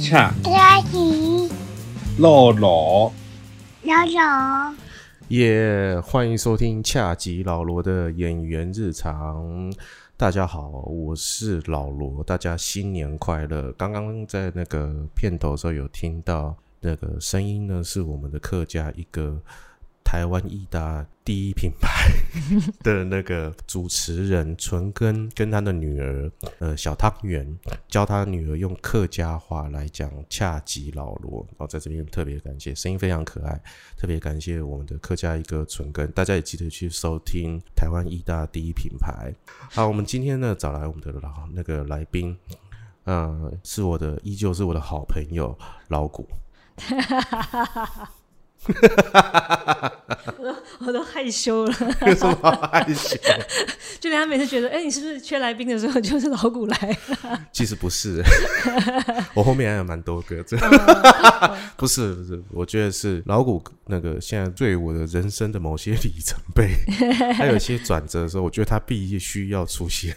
恰吉，老老，耶欢迎收听恰吉老罗的演员日常。大家好，我是老罗，大家新年快乐！刚刚在那个片头的时候有听到那个声音呢，是我们的客家一个台湾艺大第一品牌 的那个主持人纯根跟他的女儿呃小汤圆教他女儿用客家话来讲恰吉老罗，然后在这边特别感谢，声音非常可爱，特别感谢我们的客家一个纯根，大家也记得去收听台湾艺大第一品牌。好，我们今天呢找来我们的老那个来宾，呃，是我的依旧是我的好朋友老谷。我都害羞了，有什么好害羞？就连他每次觉得，哎、你是不是缺来宾的时候，就是老古来了。其实不是，我后面还有蛮多个，这不是不是，我觉得是老古那个现在对我的人生的某些里程碑，还有一些转折的时候，我觉得他必须要出现。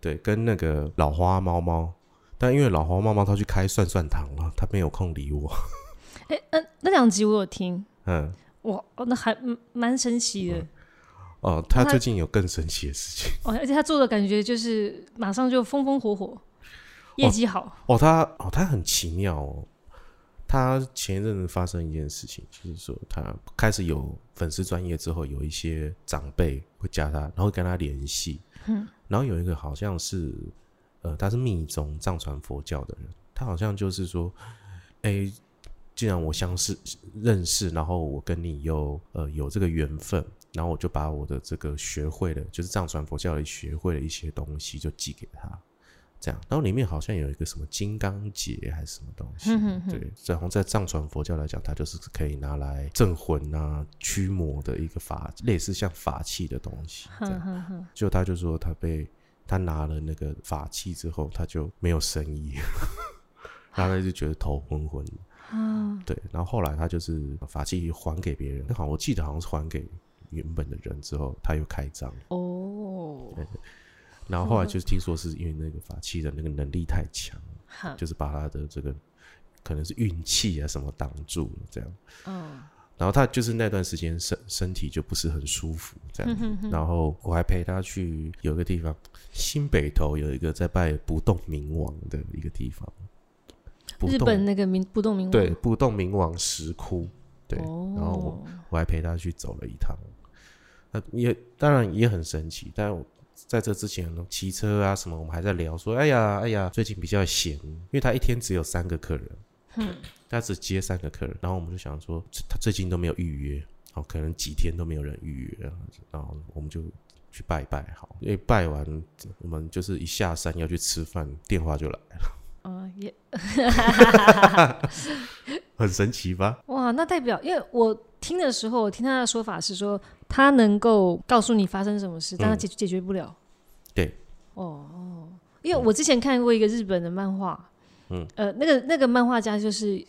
对，跟那个老花猫猫，但因为老花猫猫他去开算算堂了，他没有空理我。哎、那那两集我有听，嗯，哇，哦那还嗯蛮神奇的。哦，他他最近有更神奇的事情。哦，而且他做的感觉就是马上就风风火火，业绩好。哦，他哦，他很奇妙哦。他前一阵子发生一件事情，就是说他开始有粉丝专业之后，有一些长辈会加他，然后跟他联系。嗯，然后有一个好像是呃，他是密宗藏传佛教的人，他好像就是说，哎，既然我相识认识，然后我跟你又呃有这个缘分，然后我就把我的这个学会的，就是藏传佛教里学会的一些东西，就寄给他。这样，然后里面好像有一个什么金刚结还是什么东西，哼哼哼对，然后在藏传佛教来讲，它就是可以拿来镇魂啊、驱魔的一个法，类似像法器的东西。这哼样，哼哼，就他就说他被他拿了那个法器之后，他就没有生意，然后 他就觉得头昏昏的。啊，对，然后后来他就是法器还给别人，好像，我记得好像是还给原本的人之后，他又开张。哦，然后后来就是听说是因为那个法器的那个能力太强，哈，就是把他的这个可能是运气啊什么挡住了这样。嗯，然后他就是那段时间身身体就不是很舒服这样，然后我还陪他去有一个地方，新北头有一个在拜不动明王的一个地方，日本那个名不动明王。对不动明王石窟，对，哦，然后我我还陪他去走了一趟，那也当然也很神奇，但我在这之前，骑车啊什么，我们还在聊说，哎呀哎呀，最近比较闲，因为他一天只有三个客人，嗯他只接三个客人，然后我们就想说，他最近都没有预约，哦，可能几天都没有人预约，然后我们就去拜拜好，因为拜完我们就是一下山要去吃饭，电话就来了，啊也 很神奇吧？哇，那代表因为我听的时候，我听他的说法是说，他能够告诉你发生什么事，但他嗯解解决不了。对，哦，因为我之前看过一个日本的漫画，嗯，呃，那个那个漫画家就是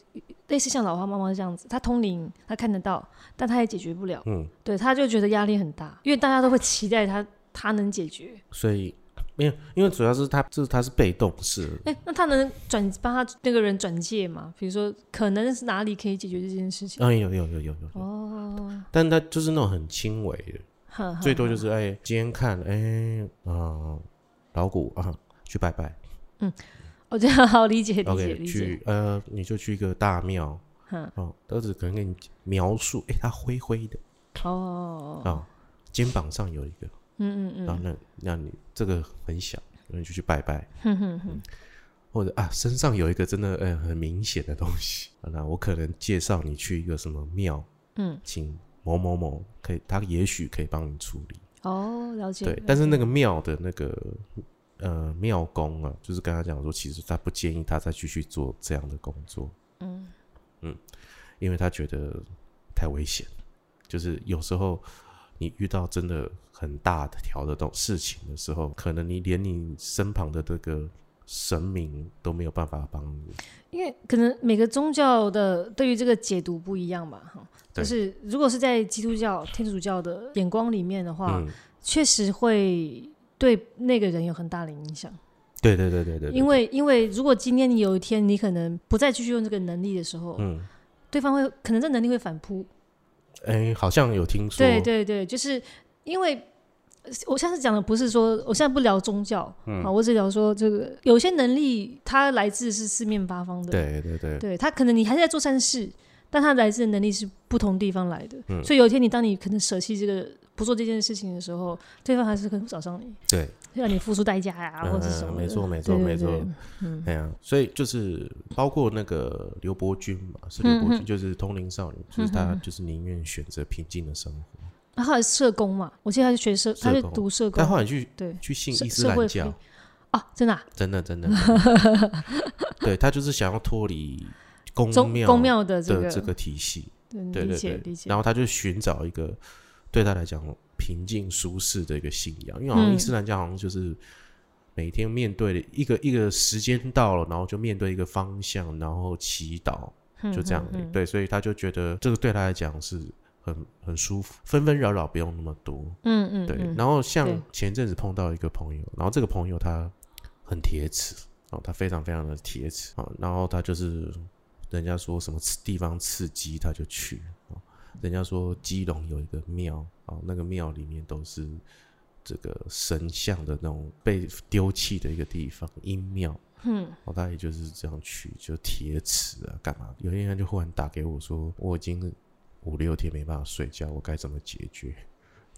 类似像老花妈妈这样子，他通灵，他看得到，但他也解决不了，嗯，对，他就觉得压力很大，因为大家都会期待他他能解决。所以没有，因为主要是他就是他是被动式的，哎、那他能转帮他那个人转介吗？比如说，可能是哪里可以解决这件事情？嗯，有有有有有。有，哦，但他就是那种很轻微的，呵呵最多就是哎，今天看哎，啊、老虎啊，去拜拜。嗯我觉得好理解理解理解。去呃，你就去一个大庙。哼。哦，儿子可能给你描述，哎，他灰灰的。哦，啊、肩膀上有一个，嗯嗯嗯。然后嗯，那那你这个很小，那你就去拜拜，哼哼哼，或者啊，身上有一个真的呃很明显的东西，啊那我可能介绍你去一个什么庙，嗯，请某某某可以，他也许可以帮你处理。哦，了解。对但是那个庙的那个呃庙公啊，就是跟他讲说，其实他不建议他再继续做这样的工作，嗯。因为他觉得太危险。就是有时候你遇到真的很大的条的这种事情的时候，可能你连你身旁的这个神明都没有办法帮你。因为可能每个宗教的对于这个解读不一样吧，哈。就是如果是在基督教、天主教的眼光里面的话，嗯，确实会对那个人有很大的影响。对对对对对，对因为因为如果今天你有一天你可能不再继续用这个能力的时候，嗯，对方会可能这能力会反扑。哎，好像有听说，对对对，就是因为呃我上次讲的不是说，我现在不聊宗教、嗯。啊，我只聊说这个有些能力它来自是四面八方的，对对对。对，他可能你还是在做善事，但他来自的能力是不同地方来的，嗯。所以有一天你当你可能舍弃这个不做这件事情的时候，对方还是可能会找上你，对，让你付出代价呀、嗯或者是什么的、没错没错没错。对呀，所以就是包括那个刘伯君嘛，是刘伯君，就是通灵少女，就是他就是宁愿选择平静的生活，他后后来社工嘛，我记得他是学社，他是读社工。但，后来去对，去信伊斯兰教。福利，啊，真的、啊，真的真的，真的。对他就是想要脱离宫庙宗宫庙的这个的这个体系，对理对对然，后他就寻找一个对他来讲平静舒适的一个信仰，因为好像嗯伊斯兰教好像就是每天面对一个一个时间到了，然后就面对一个方向，然后祈祷，就这样而已。嗯嗯嗯对，所以他就觉得这个对他来讲是很很舒服，纷纷扰扰不用那么多。嗯嗯，对，嗯然后像对前阵子碰到一个朋友，然后这个朋友他很铁齿哦，他非常非常的铁齿哦，然后他就是人家说什么地方刺激他就去哦，人家说基隆有一个庙哦，那个庙里面都是这个神像的那种被丢弃的一个地方，阴庙。嗯哦，他也就是这样去，就铁齿啊，干嘛？有一天他就忽然打给我说，我已经五六天没办法睡觉，我该怎么解决？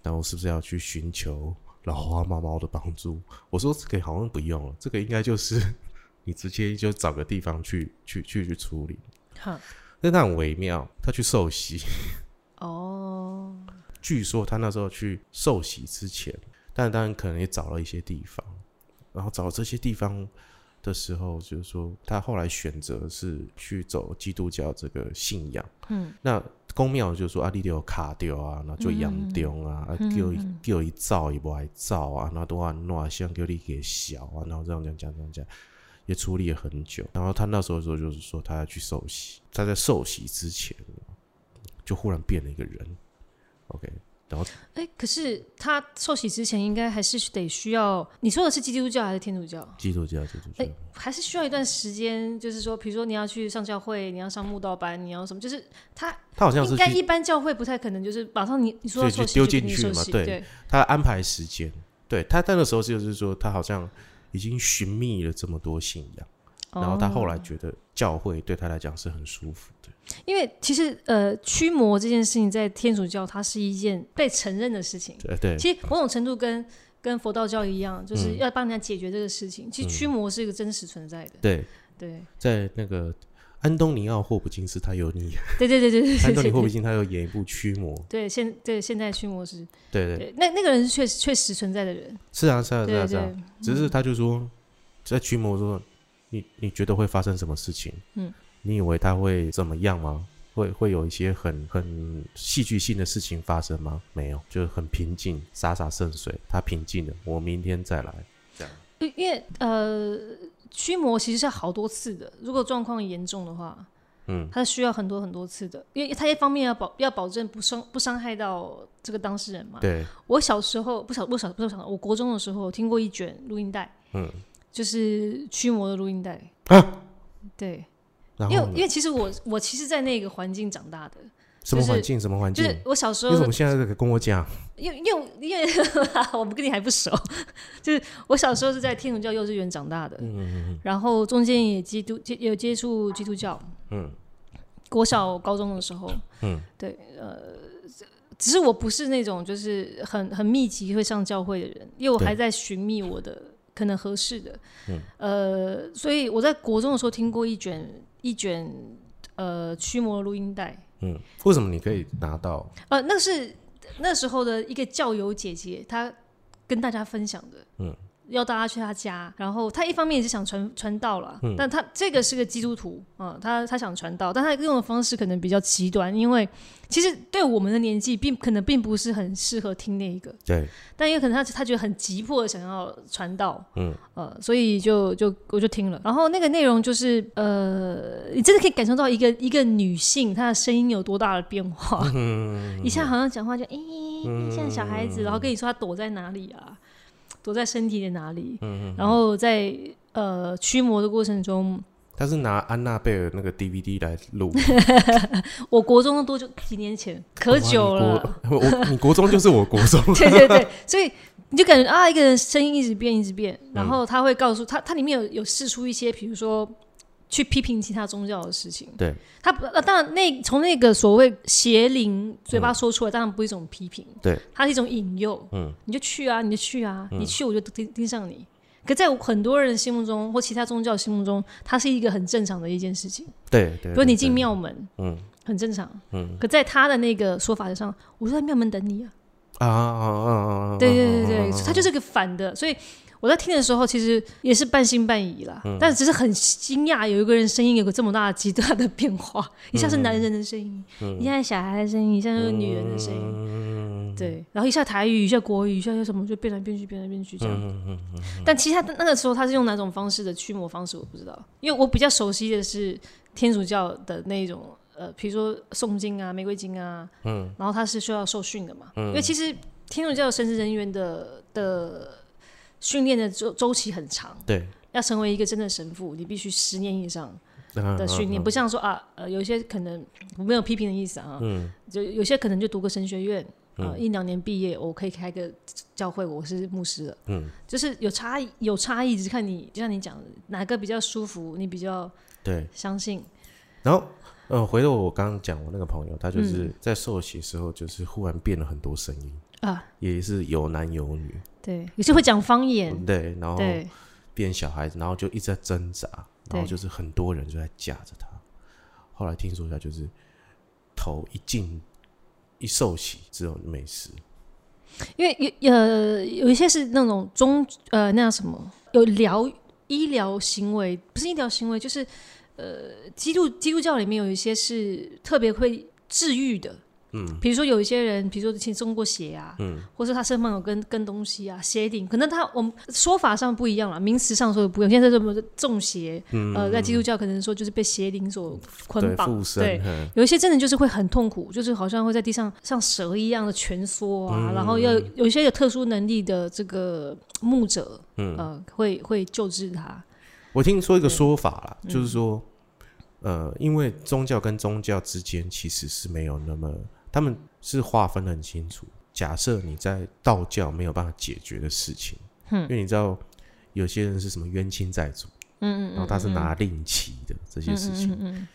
那我是不是要去寻求老花猫猫的帮助？我说这个好像不用了，这个应该就是你直接就找个地方去去去去处理。好。但他很微妙，他去受洗，哦，据说他那时候去受洗之前，但当然可能也找了一些地方，然后找这些地方的时候，就是说他后来选择是去走基督教这个信仰。嗯。那公庙就说啊，你有卡掉啊，然后就严重啊，啊嗯叫伊嗯叫伊走伊不爱造啊，然后都啊弄像叫你给小啊，然后这样讲讲讲讲，也处理了很久。然后他那时候说就是说他要去受洗，他在受洗之前就忽然变了一个人，OK，然后哎，可是他受洗之前应该还是得需要，你说的是基督教还是天主教？基督教基督教哎，还是需要一段时间，就是说，比如说你要去上教会，你要上慕道班，你要什么，就是他他好像是应该一般教会不太可能，就是马上你你说要受洗就就丢进去嘛对他安排时间，对他那个时候就是说他好像已经寻觅了这么多信仰。然后他后来哦觉得教会对他来讲是很舒服的，因为其实呃驱魔这件事情在天主教它是一件被承认的事情，对对。其实某种程度跟跟佛道教一样，就是嗯要帮人家解决这个事情。其实驱魔是一个真实存在的，对，对。在那个安东尼奥·霍普金斯，他有你，对对对对对安东尼·霍普。金斯他有演一部驱魔，对现对现在驱魔师，对对，对那那个人是确实确实存在的人，是啊是啊是啊是啊，只是他就说在驱魔说，你你觉得会发生什么事情？嗯，你以为他会怎么样吗？会会有一些很很戏剧性的事情发生吗？没有，就很平静，洒洒圣水，他平静了，我明天再来，这样，因因为呃驱魔其实是好多次的，如果状况严重的话，嗯，它需要很多很多次的，因为它一方面要保要保证不伤不伤害到这个当事人嘛。对，我小时候不小不小不小，我国中的时候听过一卷录音带，嗯，就是驱魔的录音带。啊，对，因为因为其实我我其实，在那个环境长大的，就是什么环境？什么环境？就是我小时候为什么，现在这个跟我讲？因为因为因为我们跟你还不熟，就是我小时候是在天主教幼稚园长大的，嗯嗯嗯然后中间也基督接有接触基督教，嗯国小高中的时候，嗯对，呃，只是我不是那种就是很很密集会上教会的人，因为我还在寻觅我的可能合适的，嗯呃，所以我在国中的时候听过一卷一卷呃驱魔录音带，嗯，为什么你可以拿到？呃，那是那时候的一个教友姐姐，她跟大家分享的，嗯，要大家去他家，然后他一方面也是想传传道了，嗯。但他这个是个基督徒啊、他他想传道，但他用的方式可能比较极端，因为其实对我们的年纪并可能并不是很适合听那一个，对，但因为可能他他觉得很急迫的想要传道，嗯。呃，所以就就我就听了，然后那个内容就是呃，你真的可以感受到一个一个女性她的声音有多大的变化，嗯。一下好像讲话就诶、像小孩子，然后跟你说她躲在哪里啊，躲在身体的哪里，然后在呃驱魔的过程中，他是拿安娜贝尔那个 DVD 来录，我国中多久几年前，可久了。我你国中就是我国中，对对对，所以你就感觉啊，一个人声音一直变，一直变，然后他会告诉他，他里面有有试出一些，比如说去批评其他宗教的事情。对，他不，呃当然那从那个所谓邪灵嘴巴说出来，当然不是一种批评，对，它是一种引诱。嗯，你就去啊，你就去啊，你去我就盯盯上你。可在很多人心目中，或其他宗教心目中，它是一个很正常的一件事情。对对。比如你进对，庙门，嗯很正常。嗯可在他的那个说法上，我就在庙门等你啊。啊啊啊啊啊！对对对对，它就是个反的，所以我在听的时候，其实也是半信半疑啦，但只是很惊讶，有一个人声音有个这么大的极大的变化，一下是男人的声音，一下是小孩的声音，一下就是女人的声音，嗯，对，然后一下台语，一下国语，一下又什么，就变来变去，变来变去这样。但其实他那个时候他是用哪种方式的驱魔方式，我不知道，因为我比较熟悉的是天主教的那种。呃，比如说诵经啊、玫瑰经啊，嗯，然后他是需要受训的嘛，嗯。因为其实天主教的神职人员的的训练的周周期很长，对。要成为一个真的神父，你必须十年以上嗯的训练，不像说啊，呃，有一些可能我没有批评的意思啊，嗯。就有些可能就读个神学院，啊，一两年毕业，我可以开个教会，我是牧师了，嗯，就是有差异，有差异，只是看你，就像你讲的，哪个比较舒服，你比较对。相信，然后，呃，回到我刚刚讲，我那个朋友，他就是嗯。在受洗的时候，就是忽然变了很多声音啊，也是有男有女，对，也是会讲方言，对，然后，变小孩子，然后就一直在挣扎，然后就是很多人就在架着他。后来听说他就是头一进一受洗之后没事，因为有呃有一些是那种中呃那叫什么？有疗医疗行为，不是医疗行为，就是呃基督基督教里面有一些是特别会治愈的。嗯，比如说有一些人，比如说以前中过邪啊，嗯，或者他身上有跟跟东西啊，邪灵，可能他我们说法上不一样了，名词上说的不一样。现在这么中邪，呃，在基督教可能说就是被邪灵所捆绑，对，，嗯有一些真的就是会很痛苦，就是好像会在地上像蛇一样的蜷缩啊，嗯。然后要有一些有特殊能力的这个牧者，呃，会会救治他。我听说一个说法啦，就是说，呃，因为宗教跟宗教之间其实是没有那么，他们是划分得很清楚。假设你在道教没有办法解决的事情，因为你知道有些人是什么冤亲债主，嗯嗯，然后他是拿令旗的这些事情，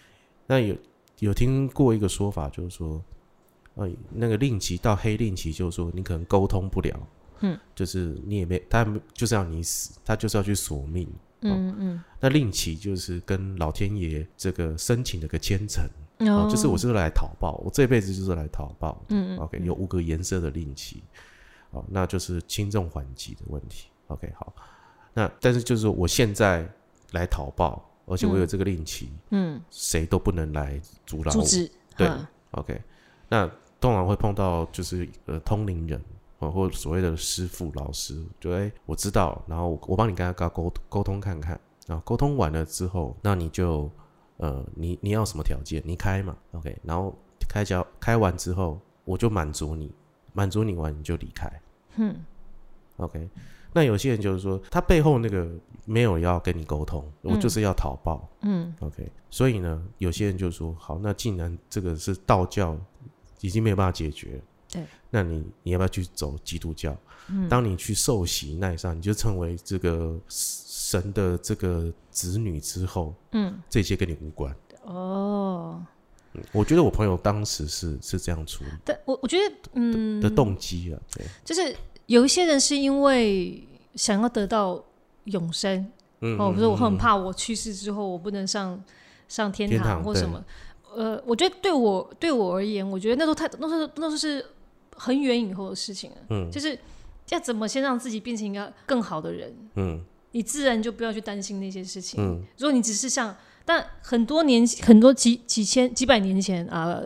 那有有听过一个说法，就是说，呃，那个令旗到黑令旗，就是说你可能沟通不了，嗯，就是你也没他就是要你死，他就是要去索命，嗯嗯，那令旗就是跟老天爷这个申请了个虔诚，哦，就是我是来讨报，我这辈子就是来讨报，嗯 o k 有五个颜色的令旗，哦，那就是轻重缓急的问题，OK，好，那但是就是我现在来讨报，而且我有这个令旗，嗯，谁都不能来阻挠我，阻止，对嗯。OK，那通常会碰到就是呃通灵人哦，或所谓的师傅老师，就哎、我知道，然后我我帮你跟他沟沟通看看，然后沟通完了之后，那你就呃你你要什么条件，你开嘛，OK，然后开交开完之后，我就满足你，满足你完你就离开，嗯，OK。那有些人就是说，他背后那个没有要跟你沟通，我就是要讨报，嗯，OK。所以呢，有些人就说，好，那既然这个是道教已经没有办法解决，对，那你你要不要去走基督教？嗯。当你去受洗那一刹，你就成为这个神的这个子女之后，嗯，这些跟你无关。哦，我觉得我朋友当时是是这样处理但我我觉得，嗯，的动机啊，对，就是有一些人是因为想要得到永生，嗯哦，比如说我很怕我去世之后我不能上上天天堂或什么。呃，我觉得对我对我而言，我觉得那都太那是那都是很远以后的事情了。嗯就是要怎么先让自己变成一个更好的人，嗯你自然就不要去担心那些事情。嗯如果你只是像，但很多年很多几几千几百年前啊、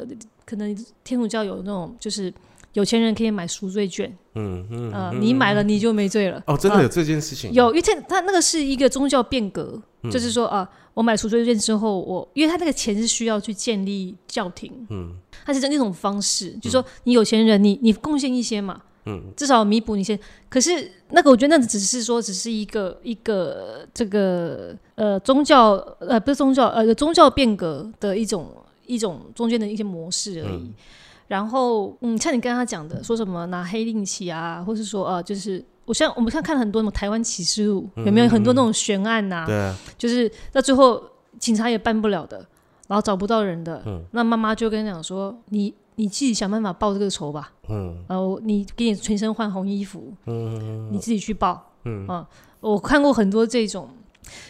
可能天主教有那种就是有钱人可以买赎罪券，嗯嗯，呃，你买了你就没罪了。哦，真的啊有这件事情，有，因为它它那个是一个宗教变革，嗯。就是说啊，我买赎罪券之后，我因为他那个钱是需要去建立教廷，嗯。它是那种方式，就是说你有钱人，你你贡献一些嘛，嗯，至少弥补你先。可是那个，我觉得那只是说，只是一个一个这个呃宗教呃不是宗教呃宗教变革的一种一种中间的一些模式而已。然后嗯，像你跟他讲的，说什么拿黑令旗啊，或是说呃，就是我像我们看看了很多什么台湾启示录，有没有很多那种悬案呐、对。啊，就是到最后警察也办不了的，然后找不到人的，嗯。那妈妈就跟你讲说，你你自己想办法报这个仇吧，嗯。然后你给你全身换红衣服，嗯。你自己去报，嗯。啊，我看过很多这种，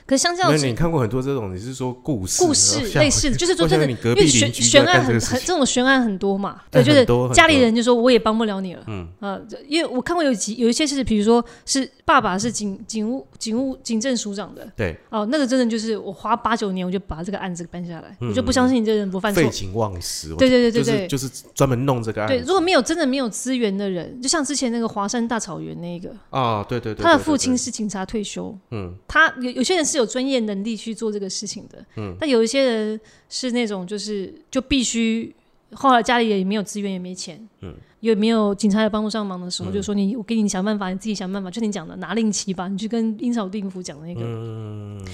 可是相较之那你看过很多这种，你是说故事故事类似的，就是说真的，因为悬悬案很很这种悬案很多嘛，哎 对，就是家里人就说我也帮不了你了，嗯。呃，因为我看过有几有一些是，比如说是爸爸是警警务警务警政署长的，对，哦，那个真的就是我花八九年我就把这个案子办下来，我就不相信你这人不犯错。废。寝忘食，我对对对对对就是就是专门弄这个案对，如果没有真的没有资源的人，就像之前那个华山大草原那个，啊，对对对，他的父亲是警察退休，嗯。他有有些人是有专业能力去做这个事情的，嗯。但有一些人是那种就是就必须后来家里也没有资源也没钱，嗯，也没有警察也帮不上忙的时候，嗯。就说你我给你想办法，你自己想办法，就你讲的拿令旗吧，你去跟阴曹地府讲那个，嗯。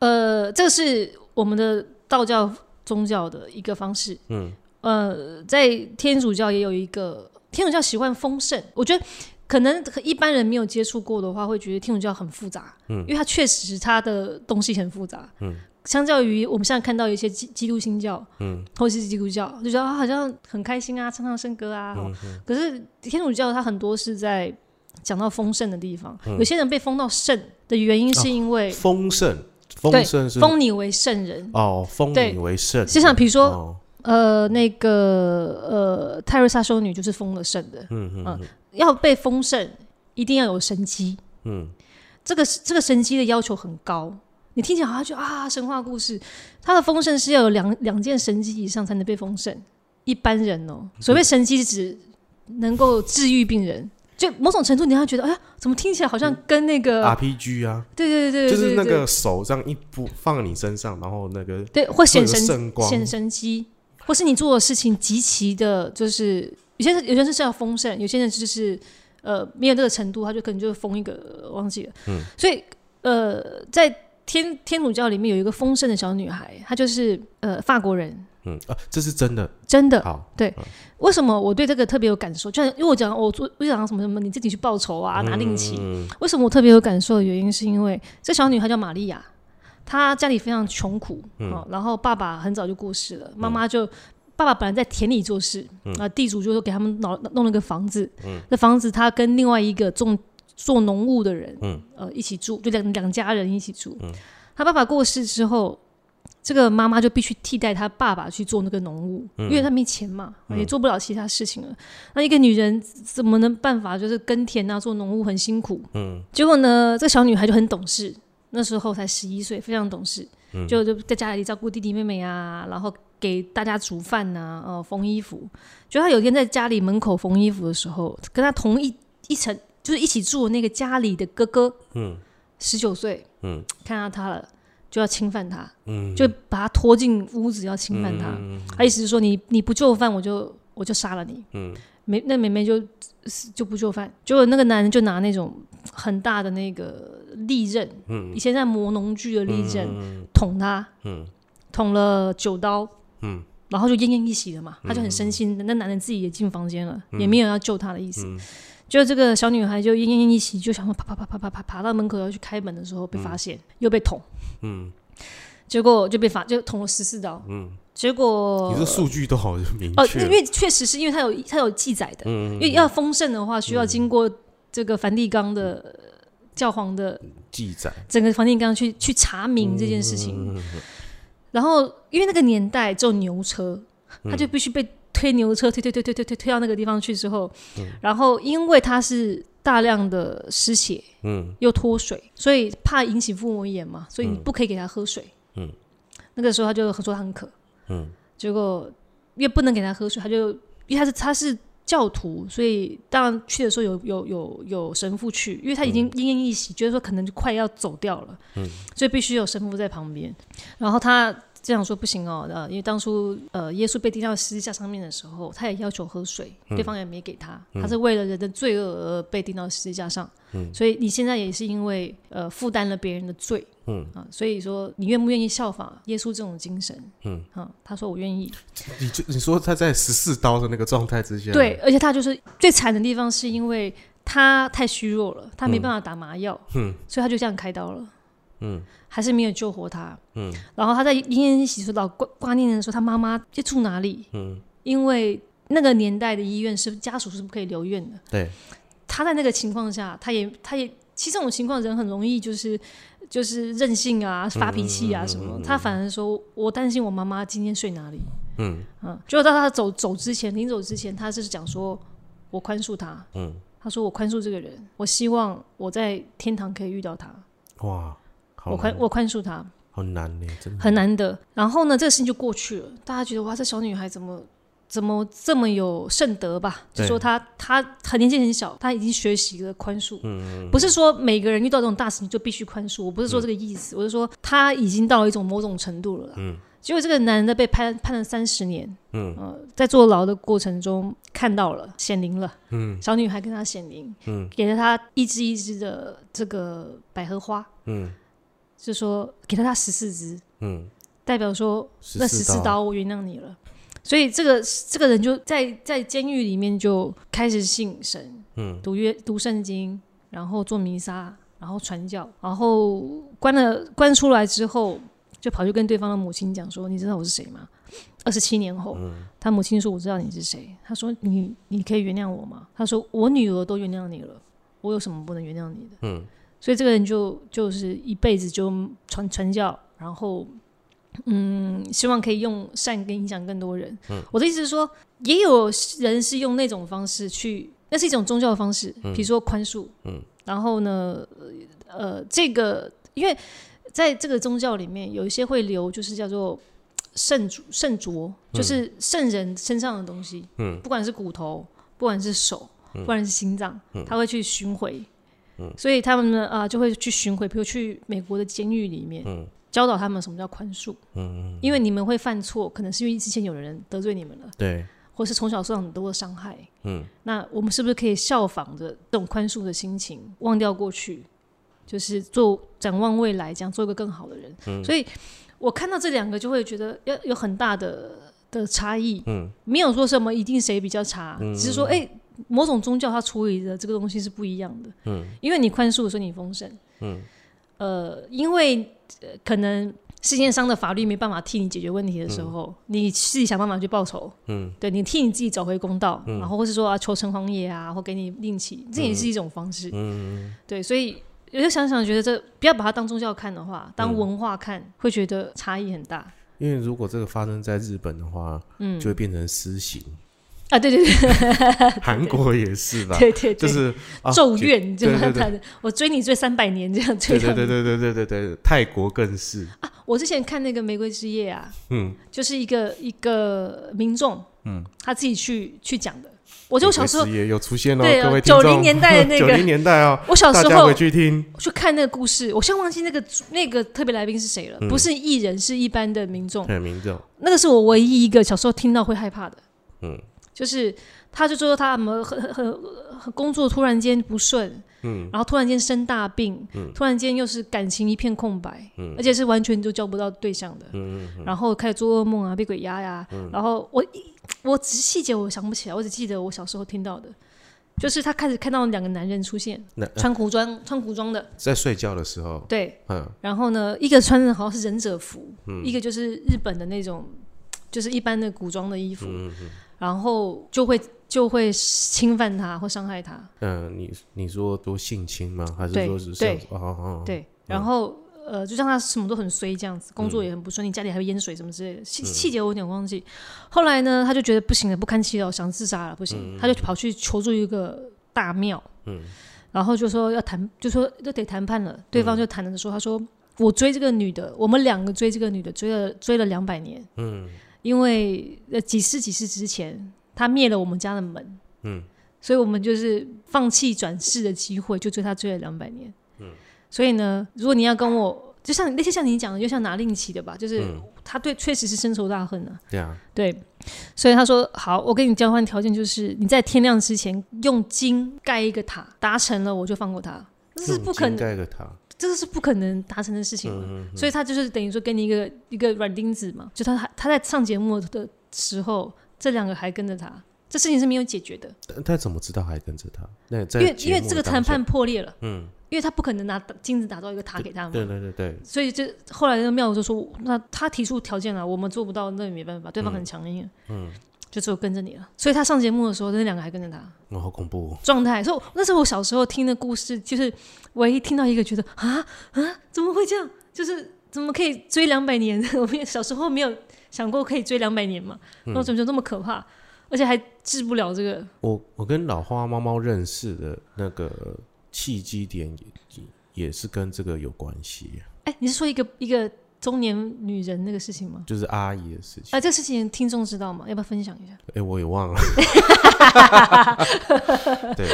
呃，这个是我们的道教宗教的一个方式，嗯。呃，在天主教也有一个天主教喜欢丰盛，我觉得可能一般人没有接触过的话，会觉得天主教很复杂，嗯。因为它确实它的东西很复杂，嗯，相较于我们现在看到一些基基督新教，嗯，或是基督教，就觉得啊好像很开心啊，唱唱圣歌啊，嗯嗯。可是天主教它很多是在讲到丰盛的地方，嗯。有些人被封到圣的原因是因为丰盛，丰对盛是封你为圣人，哦，封对。你为圣，就像比如说哦。呃，那个呃，泰瑞莎修女就是封了圣的，嗯嗯嗯要被封圣，一定要有神机。嗯。这个这个神机的要求很高，你听起来好像就啊神话故事，它的丰盛是要有两两件神机以上才能被丰盛。一般人哦，所谓神机是指能够治愈病人，就某种程度你会觉得，哎呀，怎么听起来好像跟那个，RPG 啊，对对对对，就是那个手这样一步放你身上，然后那个对，或显神光。显神机，或是你做的事情极其的，就是有些人有些人是要丰盛，有些人就是呃没有这个程度，他就可能就封一个呃忘记了。嗯，所以呃，在天天主教里面有一个丰盛的小女孩，她就是呃法国人，嗯啊，这是真的真的。好，对为什么我对这个特别有感受？就像因为我讲我做我讲什么什么，你自己去报仇啊，拿令旗。嗯为什么我特别有感受的原因，是因为这小女孩叫玛利亚，她家里非常穷苦，嗯哦，然后爸爸很早就过世了，妈妈就。爸爸本来在田里做事，啊、嗯地主就说给他们弄弄了个房子，那房子他跟另外一个种做农务的人，嗯。呃，一起住，就两两家人一起住。他爸爸过世之后，这个妈妈就必须替代他爸爸去做那个农务，因为他没钱嘛，也做不了其他事情了。那一个女人怎么能办法就是耕田啊，做农务很辛苦。嗯。结果呢，这小女孩就很懂事，那时候才十一岁，非常懂事，嗯。就就在家里照顾弟弟妹妹啊，然后给大家煮饭呐、呃，缝衣服。就他有一天在家里门口缝衣服的时候，跟他同一一层，就是一起住的那个家里的哥哥，嗯。十九岁，嗯。看到他了，就要侵犯他，嗯，就把他拖进屋子要侵犯他。嗯。他意思是说你你不就范，我就我就杀了你。嗯。妹那妹妹就就不就范，结果那个男人就拿那种很大的那个利刃，嗯。以前在磨农具的利刃、嗯。捅他，嗯。捅了九刀，嗯。然后就奄奄一息了嘛，他就很生气，那男人自己也进房间了，也没有要救他的意思。嗯。就这个小女孩就奄奄一息，就想说爬爬爬爬爬爬爬到门口要去开门的时候被发现，又被捅，嗯。结果就被罚就捅了十四刀，嗯，结果你这数据都好明哦，确，因为确实是因为他有他有记载的，嗯因为要丰盛的话，需要经过这个梵蒂冈的呃教皇的记载。整个梵蒂冈去去查明这件事情。嗯然后因为那个年代只有牛车，嗯他就必须被推牛车推推推推推推推到那个地方去之后，嗯然后因为他是大量的失血嗯又脱水，所以怕引起腹膜炎嘛，所以你嗯不可以给他喝水。嗯，那个时候他就说他很渴，嗯结果因为不能给他喝水，他就因为他是他是教徒，所以当然去的时候有有有有神父去，因为他已经奄奄一息，觉得说可能就快要走掉了，嗯所以必须有神父在旁边。然后他这样说不行哦，呃，因为当初呃耶稣被钉到十字架上面的时候，他也要求喝水，对方也没给他，他是为了人的罪恶而被钉到十字架上，所以你现在也是因为呃负担了别人的罪，嗯。啊，所以说你愿不愿意效仿耶稣这种精神？嗯。啊，他说我愿意，你就你说他在十四刀的那个状态之下，对，，而且他就是最惨的地方是因为他太虚弱了，他没办法打麻药，嗯。所以他就这样开刀了。嗯还是没有救活他。嗯然后他在奄奄一息说到挂挂念的时候，他妈妈就住哪里？嗯，因为那个年代的医院是家属是不可以留院的。对，他在那个情况下，他也他也其实这种情况人很容易就是就是任性啊、发脾气啊什么。他反而说我担心我妈妈今天睡哪里。嗯嗯，结果到他走走之前，临走之前，他是讲说我宽恕他。嗯，他说我宽恕这个人，我希望我在天堂可以遇到他。哇，我宽我宽恕他。好难呢，真的。很难得。然后呢，这个事情就过去了，大家觉得哇，这小女孩怎么怎么这么有圣德吧？就对说她她很年纪很小，她已经学习了宽恕。嗯不是说每个人遇到这种大事情就必须宽恕，我不是说这个意思，我是说她已经到了一种某种程度了。啦。嗯。结果这个男的被判判了三十年，嗯。呃，在坐牢的过程中看到了显灵了，嗯。小女孩跟他显灵，嗯。给了他一支一支的这个百合花，嗯就说给了他十四支，嗯，代表说那十四刀，刀我原谅你了。所以这个这个人就在在监狱里面就开始信神，嗯读约读圣经，然后做弥撒，然后传教，然后关了关出来之后，就跑去跟对方的母亲讲说：“你知道我是谁吗？”二十七年后，他母亲说：“我知道你是谁。”他说：“你你可以原谅我吗？”他说：“我女儿都原谅你了，我有什么不能原谅你的？”嗯所以这个人就就是一辈子就传传教，然后嗯，希望可以用善跟影响更多人。我的意思是说，也有人是用那种方式去，那是一种宗教的方式，比如说宽恕。嗯，然后呢，呃，这个因为在这个宗教里面，有一些会留，就是叫做圣主圣卓，就是圣人身上的东西。嗯，不管是骨头，不管是手，不管是心脏，他会去巡回。所以他们呢啊、就会去巡回，比如去美国的监狱里面，嗯教导他们什么叫宽恕。嗯，因为你们会犯错，可能是因为之前有人得罪你们了，对，或是从小受到很多的伤害。嗯那我们是不是可以效仿着这种宽恕的心情，忘掉过去，就是做展望未来，这样做一个更好的人？嗯所以我看到这两个，就会觉得要有很大的的差异。嗯没有说什么一定谁比较差，只是说哎、某种宗教它处理的这个东西是不一样的。嗯因为你宽恕，所以你丰盛。嗯呃，因为、呃、可能世界上的法律没办法替你解决问题的时候，你自己想办法去报仇。嗯对你替你自己找回公道，然后或是说啊求城隍爷啊，或给你另起，这也是一种方式。嗯对，所以有就想想，觉得这不要把它当宗教看的话，当文化看，会觉得差异很大。因为如果这个发生在日本的话，嗯就会变成私刑。啊，对对对。韩国也是吧？对对对，就是啊咒怨，就对对对。他的我追你追三百年这样追对。对对对对对对对，泰国更是，啊，我之前看那个《玫瑰之夜》啊，嗯，就是一个一个民众，嗯，他自己去去讲的。我就小时候美国之夜有出现哦，对各位听众，90年代的那个 九零年代哦，我小时候回去听，去看那个故事，我现在忘记那个那个特别来宾是谁了，不是艺人，是一般的民众。很民众，那个是我唯一一个小时候听到会害怕的，嗯就是他就说他们很很很很工作突然间不顺，嗯。然后突然间生大病，突然间又是感情一片空白，嗯。而且是完全就交不到对象的，嗯嗯然后开始做噩梦啊，被鬼压呀、然后我一我只是细节我想不起来，我只记得我小时候听到的，就是他开始看到两个男人出现，那穿古装穿古装的，在睡觉的时候，对，嗯。然后呢，一个穿的好像是忍者服，一个就是日本的那种，就是一般的古装的衣服，嗯然后就会就会侵犯他或伤害他，嗯，你你说多性侵吗？还是对说是对哦哦，对，然后呃，就让他什么都很衰这样子，工作也很不顺利，家里还会淹水什么之类的，细细节我有点忘记。后来呢，他就觉得不行了，不堪其扰，想自杀了，不行，他就跑去求助一个大庙，嗯。然后就说要谈，就说就得谈判了，对方就谈的说，他说我追这个女的，我们两个追这个女的，追了追了两百年，嗯因为呃几世几世之前，他灭了我们家的门，嗯。所以我们就是放弃转世的机会，就追他追了两百年。嗯。所以呢，如果你要跟我就像那些像你讲的，就像拿令旗的吧，就是嗯。他对确实是深仇大恨啊。对啊，对，所以他说好，我跟你交换条件，就是你在天亮之前用金盖一个塔，达成了我就放过他。这是不可能，盖个塔，这个是不可能达成的事情嘛。嗯所以他就是等于说给你一个一个软钉子嘛，就他还他在上节目的时候，这两个还跟着他，这事情是没有解决的，但他怎么知道还跟着他？那在因为因为这个谈判破裂了，嗯，因为他不可能拿金子打造一个塔给他嘛。对对对。对，所以就后来那个妙就说，那他提出条件了，我们做不到，那也没办法，对方很强硬，嗯，就只有跟着你了。所以他上节目的时候，那两个还跟着他哇，好恐怖哦，状态。所以那时候我小时候听的故事，就是唯一听到一个觉得啊啊，怎么会这样？就是怎么可以追两百年？我们小时候没有想过可以追两百年嘛，然后怎么就那么可怕？而且还治不了这个，我我跟老花猫猫认识的那个契机点也也是跟这个有关系，哎，你是说一个一个中年女人那个事情吗？就是阿姨的事情。啊，这个事情听众知道吗？要不要分享一下？哎、我也忘了。对，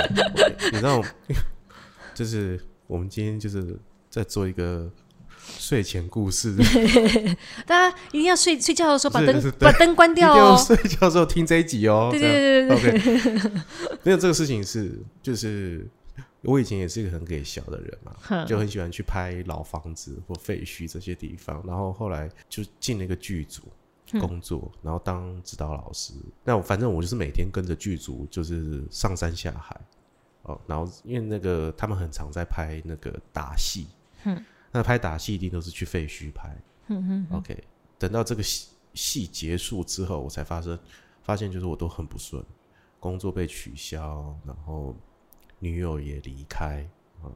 你知道，就是我们今天就是在做一个睡前故事，大家一定要睡睡觉的时候把灯把灯关掉哦。睡觉的时候听这一集哦。对对对对对 OK，没有这个事情是，就是我以前也是一个很给小的人嘛，就很喜欢去拍老房子或废墟这些地方，然后后来就进了一个剧组工作，然后当指导老师。那我反正我就是每天跟着剧组，就是上山下海。哦。然后因为那个他们很常在拍那个打戏，嗯，那拍打戏一定都是去废墟拍，嗯哼 OK，等到这个戏戏结束之后，我才发生发现，就是我都很不顺，工作被取消，然后女友也离开，啊、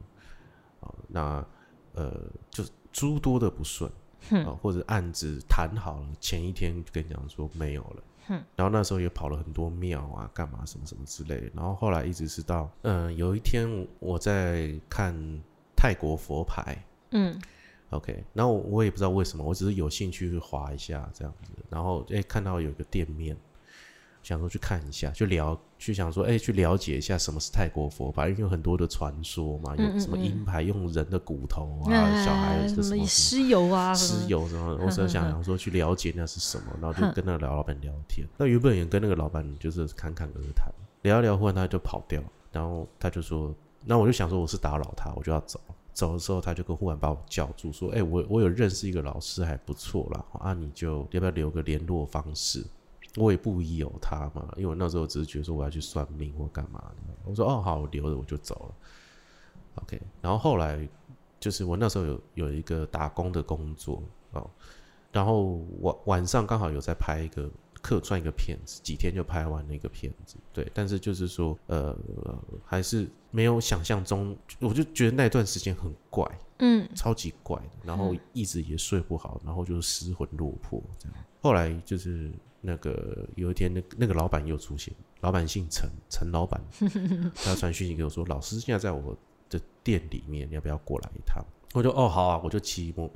啊、那呃，就诸多的不顺，啊、或者案子谈好了，前一天就跟你讲说没有了。然后那时候也跑了很多庙啊，干嘛什么什么之类的。然后后来一直是到，嗯、有一天我在看泰国佛牌，嗯 OK，然后我也不知道为什么，我只是有兴趣去划一下这样子，然后诶看到有一个店面，想说去看一下，去了去想说诶去了解一下什么是泰国佛法，因为有很多的传说嘛，有什么阴牌用人的骨头啊，小孩的什么尸油啊，尸油什么的，我只是想想说去了解那是什么，然后就跟那个老板聊天。那原本也跟那个老板就是侃侃而谈，聊一聊，忽然他就跑掉，然后他就说，那我就想说我是打扰他，我就要走。走的时候，他就跟忽然把我叫住，说：“哎、我我有认识一个老师，还不错啦，啊，你就要不要留个联络方式？”我也不疑有他嘛，因为我那时候只是觉得说我要去算命或干嘛的。我说：“哦，好，我留着我就走了。”OK，然后后来就是我那时候有有一个打工的工作哦，然后晚晚上刚好有在拍一个客串一个片子，几天就拍完了一个片子，对，但是就是说呃还是没有想象中，我就觉得那段时间很怪，嗯超级怪的，然后一直也睡不好，然后就失魂落魄这样。后来就是那个有一天，那那个老板又出现，老板姓陈，陈老板，他传讯息给我说，老师现在在我的店里面，你要不要过来一趟？我就哦好啊，我就骑摩。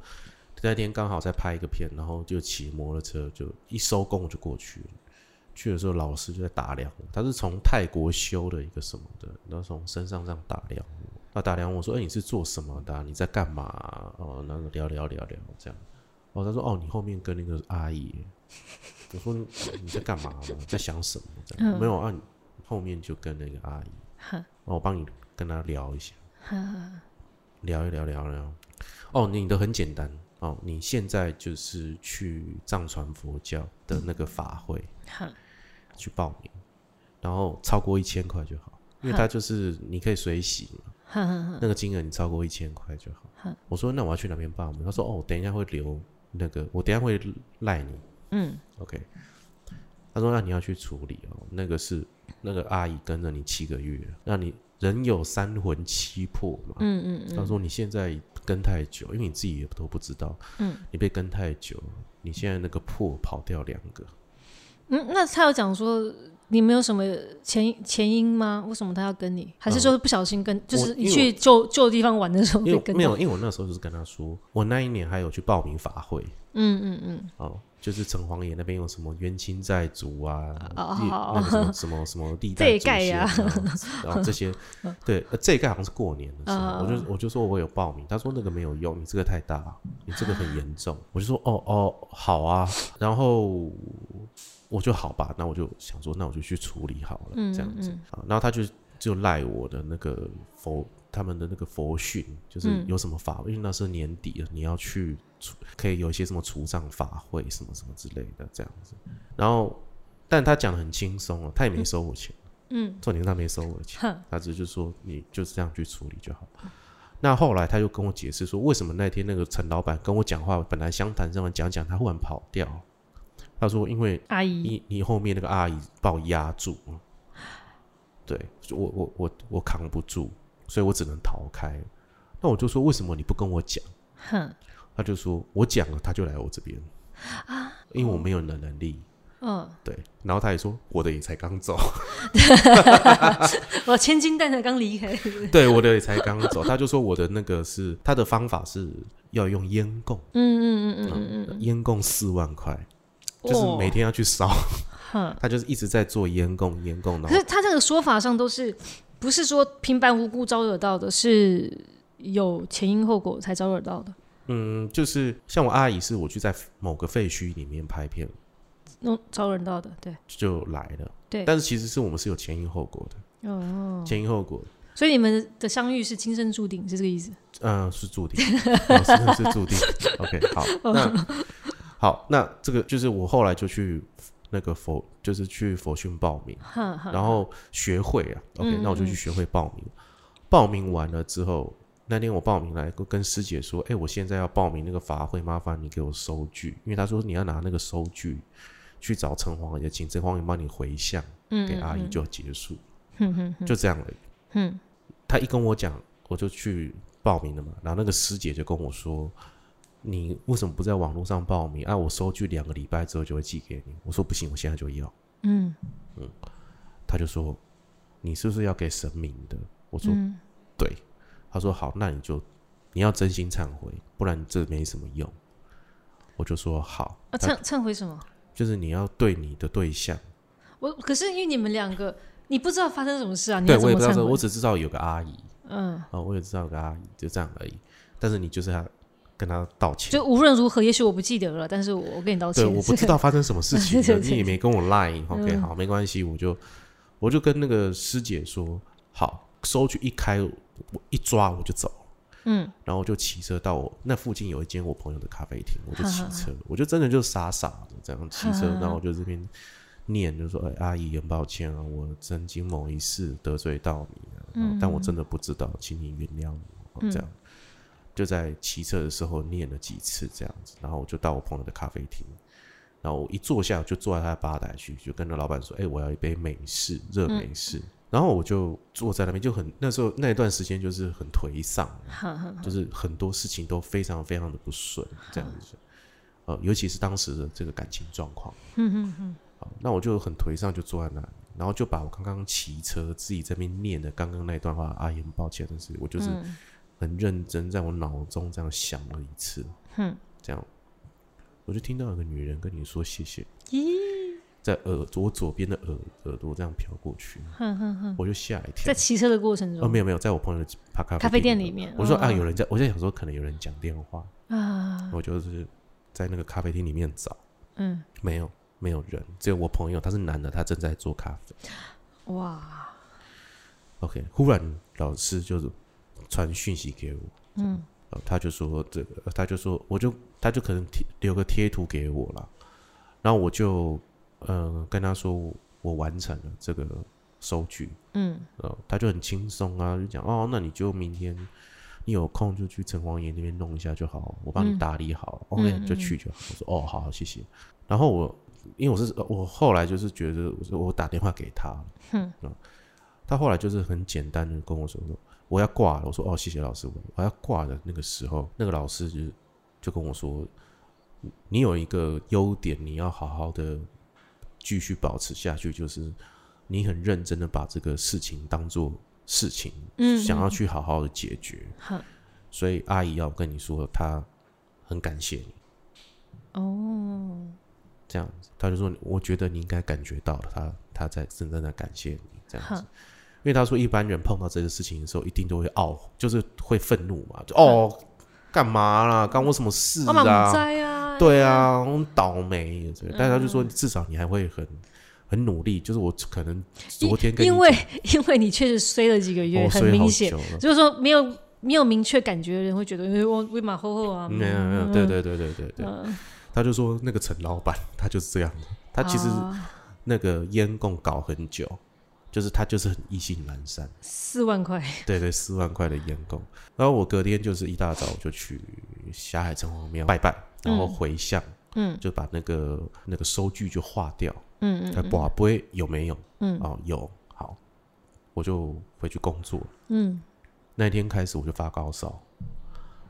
那天刚好在拍一个片，然后就骑摩托车，就一收工我就过去了。去的时候，老师就在打量我，他是从泰国修的一个什么的，然后从身上这样打量我。他打量我说：“哎、你是做什么的啊、你在干嘛啊、哦，那个聊聊聊聊这样。哦，他说：“哦，你后面跟那个阿姨耶。”我说：“你在干嘛呢？在想什么？”这样、嗯没有啊，你后面就跟那个阿姨，我帮你跟她聊一下，聊一聊聊聊。哦，你的很简单哦，你现在就是去藏传佛教的那个法会哼去报名，然后超过一千块就好，因为它就是你可以随喜嘛。那个金额你超过一千块就好。我说那我要去哪边报名？他说哦，等一下会留那个，我等一下会赖你。嗯 OK。他说那你要去处理哦，那个是那个阿姨跟着你七个月，那你人有三魂七魄嘛。嗯嗯嗯他说你现在跟太久，因为你自己也都不知道，嗯，你被跟太久，你现在那个魄跑掉两个。嗯，那他有讲说你没有什么前前因吗？为什么他要跟你？还是说不小心跟？就是你去旧旧地方玩的时候被跟没有，因为我那时候就是跟他说，我那一年还有去报名法会，嗯嗯嗯。哦，就是城隍爷那边有什么冤亲债主啊，哦历好那个什么什么什么地 盖呀。先啊，然后这些，对，呃这一盖好像是过年的时候，我嗯就我就说我有报名，他说那个没有用，你这个太大，你这个很严重，我就说哦哦好啊，然后我就好吧，那我就想说那我就去处理好了，嗯这样子嗯啊，然后他就就赖我的那个佛他们的那个佛训，就是嗯有什么法，因为那是年底了，你要去除可以有一些什么除障法会什么什么之类的这样子。然后，但他讲的很轻松哦，他也没收我钱，嗯，重点是他没收我的钱，他只是就说你就是这样去处理就好。那后来他就跟我解释说，为什么那天那个陈老板跟我讲话，本来相谈上面讲讲，他忽然跑掉。他说，因为阿姨，你你后面那个阿姨把我压住，对我我我我扛不住，所以我只能逃开。那我就说为什么你不跟我讲？哼，他就说我讲了，他就来我这边。啊，因为我没有能能力。嗯，对，然后他也说我的也才刚走，我千金蛋才刚离开，对，我的也才刚走。他就说我的那个是他的方法是要用烟供，嗯嗯嗯嗯嗯嗯。烟供四万块，嗯，就是每天要去烧，哼。他就是一直在做烟供，烟供，可是他这个说法上都是不是说平白无故招惹到的，是有前因后果才招惹到的，嗯，就是像我阿姨是我去在某个废墟里面拍片。弄招惹到的，对，就来了，对。但是其实是我们是有前因后果的，哦，前因后果，所以你们的相遇是今生注定，是这个意思？嗯、是注定，哦是是注定。OK，好，那好，那这个就是我后来就去那个佛，就是去佛训报名，然后学会啊，OK，嗯那我就去学会报名。报名完了之后，那天我报名来跟跟师姐说，哎、我现在要报名那个法会，麻烦你给我收据，因为他说你要拿那个收据去找城隍爷，请城隍爷帮你回向嗯给阿姨就结束，哼哼哼就这样了。嗯，他一跟我讲，我就去报名了嘛。然后那个师姐就跟我说：“你为什么不在网络上报名？啊，我收据两个礼拜之后就会寄给你。”我说：“不行，我现在就要。嗯嗯”他就说：“你是不是要给神明的？”我说：“嗯对。”他说：“好，那你就你要真心忏悔，不然这没什么用。”我就说：“好。啊，忏忏悔什么？就是你要对你的对象，我可是因为你们两个，你不知道发生什么事啊？你对？我也不知道，我只知道有个阿姨嗯，啊、我也知道有个阿姨，就这样而已。但是你就是要跟他道歉，就无论如何，也许我不记得了，但是我我跟你道歉。对，我不知道发生 什么事情了，对对对。你也没跟我 line。OK，嗯好，没关系，我就我就跟那个师姐说，好，收据一开，我一抓我就走，嗯。然后我就骑车到我那附近有一间我朋友的咖啡厅，我就骑车，我就真的就傻傻的这样骑车然后我就这边念，就说，哎，阿姨，很抱歉啊，我曾经某一次得罪到你但我真的不知道，请你原谅我，这样。就在骑车的时候念了几次这样子，然后我就到我朋友的咖啡厅，然后我一坐下就坐在他的吧台去，就跟那老板说：“哎、我要一杯美式，热美式。然后我就坐在那边，就很那时候那一段时间就是很颓丧，就是很多事情都非常非常的不顺，这样子。呃，尤其是当时的这个感情状况，嗯嗯嗯，好那我就很颓丧，就坐在那里，然后就把我刚刚骑车自己在那边念的刚刚那一段话，阿姨很抱歉，但是我就是嗯很认真在我脑中这样想了一次，哼，这样。我就听到有个女人跟你说谢谢，咦，在耳我左边的耳耳朵这样飘过去，哼哼哼，我就吓一跳。在。骑车的过程中？哦，中没有没有，在我朋友的咖咖咖啡店里里面我说啊，哦有人在，我在想说可能有人讲电话，啊，我就是在那个咖啡厅里面找，嗯，没有没有人，只有我朋友，他是男的，他正在做咖啡。哇，OK，忽然老师就是传讯息给我，嗯。呃，他就说这个，他就说，我就他就可能贴留个贴图给我了，然后我就呃跟他说我完成了这个收据，嗯。呃，他就很轻松啊，就讲哦，那你就明天你有空就去城隍爷那边弄一下就好，我帮你嗯打理好、o k 嗯就去就好。我说哦，好好，谢谢。然后我因为我是我后来就是觉得我说我打电话给他，哼。嗯，他后来就是很简单的跟我说说我要挂了，我说哦，谢谢老师，我我要挂的那个时候，那个老师就就跟我说，你有一个优点，你要好好的继续保持下去，就是你很认真的把这个事情当做事情，嗯，想要嗯去好好的解决。哼所以阿姨要跟你说，她很感谢你。哦，这样子，他就说，我觉得你应该感觉到了，他他在真正的感谢你这样子为他说，一般人碰到这个事情的时候，一定都会懊，就是会愤怒嘛，就哦，干嘛啦？干我什么事啊？啊，对啊，倒霉。对但是他就嗯说，至少你还会很很努力。就是我可能昨天跟你因为因为你确实衰了几个月，哦很明显就是说没有没有明确感觉的人会觉得，哎我为马后后啊，没有没有，对对对对对对。嗯，他就说那个陈老板他就是这样的，他其实啊那个烟供搞很久，就是他就是很意兴阑珊。四万块，对对，四万块的烟供。然后我隔天就是一大早就去霞海城隍庙拜拜，然后回向，嗯就把那个那个收据就划掉。嗯嗯哎，不不会有没有？嗯哦，有，好，我就回去工作。嗯，那一天开始我就发高烧，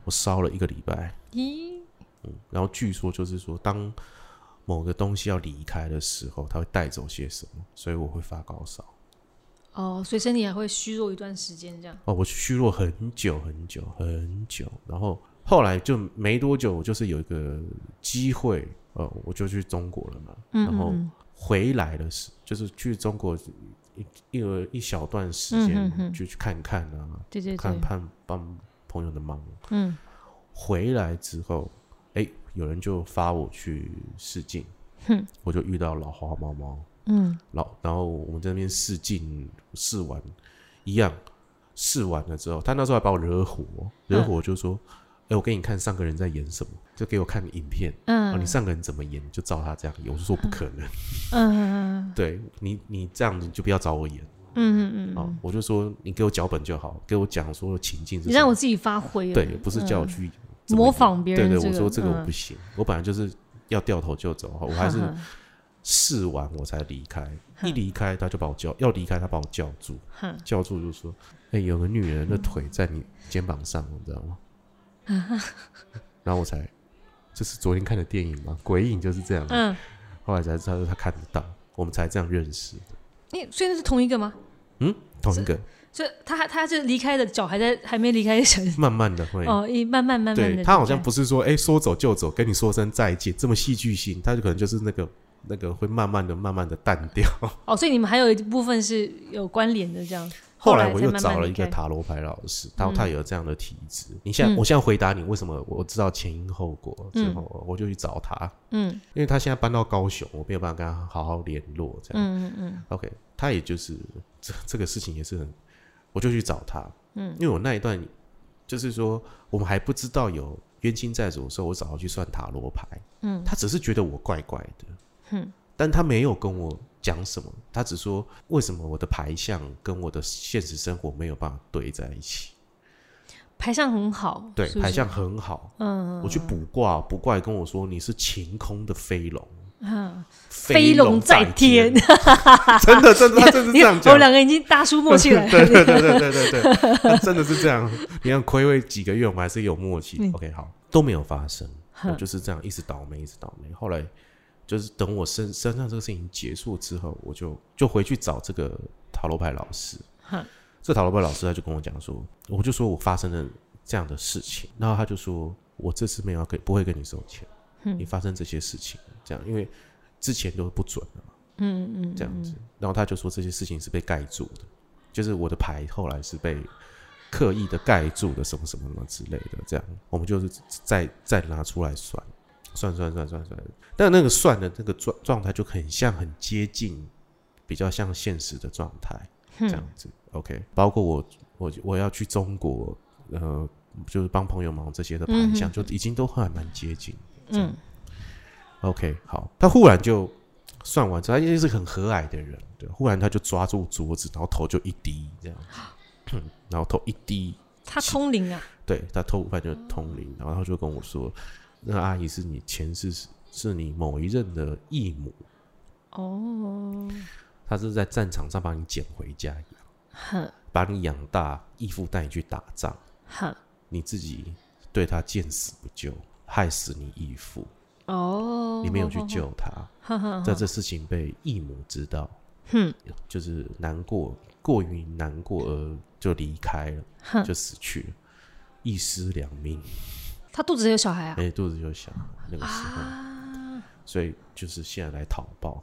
我烧了一个礼拜。咦，嗯然后据说就是说，当某个东西要离开的时候，它会带走些什么，所以我会发高烧。哦，所以身体还会虚弱一段时间，这样，哦，我虚弱很久很久很久，然后后来就没多久，我就是有一个机会，呃，我就去中国了嘛，嗯然后嗯回来的时，就是去中国一一个一小段时嗯间，就去看看啊，对对对，看看帮朋友的忙。嗯。回来之后，哎，有人就发我去试镜，哼。我就遇到老花猫猫，嗯。老，然后我们在那边试镜试完，一样试完了之后，他那时候还把我惹火，惹火就说：“哎、我给你看上个人在演什么，就给我看影片，嗯，你嗯上个人怎么演，就照他这样演。”我就说不可能，嗯 对你你这样你就不要找我演。嗯嗯嗯啊、我就说你给我脚本就好，给我讲说情境是你让我自己发挥，对，不是叫我嗯。去模仿别人对对，这个我说这个我嗯。不行，我本来就是要掉头就走，我还是哼试完我才离开。一离开他就把我叫，要离开他把我叫住，叫住就说：“哎、有个女人的腿在你肩膀上，你知道吗？” 然后我才，这是昨天看的电影嘛，鬼影就是这样。嗯，后来才知道他看得到，我们才这样认识的。你所以那是同一个吗？嗯，同一个，所以他还他就离开的脚还在还没离开神 慢慢的会。哦，一慢慢慢慢的，对他好像不是说，哎、说走就走，跟你说声再见，这么戏剧性，他就可能就是那个那个会慢慢的、慢慢的淡掉。哦，所以你们还有一部分是有关联的这样。后来我又找了一个塔罗牌老师，他嗯。他有这样的体质。你现在，嗯。我现在回答你为什么我知道前因后果之后，我就去找他，嗯。因为他现在搬到高雄，我没有办法跟他好好联络，这样。嗯嗯嗯。OK，他也就是这这个事情也是很，我就去找他，嗯。因为我那一段就是说我们还不知道有冤亲债主的时候，我找他去算塔罗牌，嗯。他只是觉得我怪怪的，嗯但他没有跟我讲什么，他只说为什么我的牌相跟我的现实生活没有办法对在一起。牌相很好，对，是是牌相很好。嗯我去卜卦，卜卦也跟我说你是晴空的飞龙，嗯，飞龙在在天，真的，真的，他真的是这样我讲们。两个已经大叔默契了。对对对对对对对，他真的是这样。你看，亏位几个月，我们还是有默契。嗯 OK，好，都没有发生，我就是这样一直倒霉，一直倒霉。后来就是等我身身上这个事情结束之后，我就就回去找这个塔罗牌老师。哼这塔罗牌老师他就跟我讲说，我就说我发生了这样的事情，然后他就说我这次没有要跟不会跟你收钱，嗯你发生这些事情这样，因为之前都不准的嘛，嗯嗯，这样子。然后他就说这些事情是被盖住的，就是我的牌后来是被刻意的盖住的，什么什么什么之类的。这样，我们就是再再拿出来算，算算算算算。但那个算的那个状状态就很像，很接近，比较像现实的状态这样子。OK，包括我我我要去中国，呃，就是帮朋友忙这些的牌嗯相，就已经都还蛮接近。嗯 OK，好，他忽然就算完之后，他因为是很和蔼的人，对，忽然他就抓住桌子，然后头就一低这样子，然后头一低，他通灵啊，对他头发就通灵，然后他就跟我说，那个阿姨是你前世是是你某一任的义母，哦，她是在战场上把你捡回家把你养大，义父带你去打仗，哼，你自己对他见死不救，害死你义父，哦，你没有去救他，在这事情被义母知道。哼。就是难过，过于难过而就离开了，哼，就死去了，一尸两命。他肚子有小孩啊？哎、肚子有小，那个时候，啊，所以就是现在来讨报。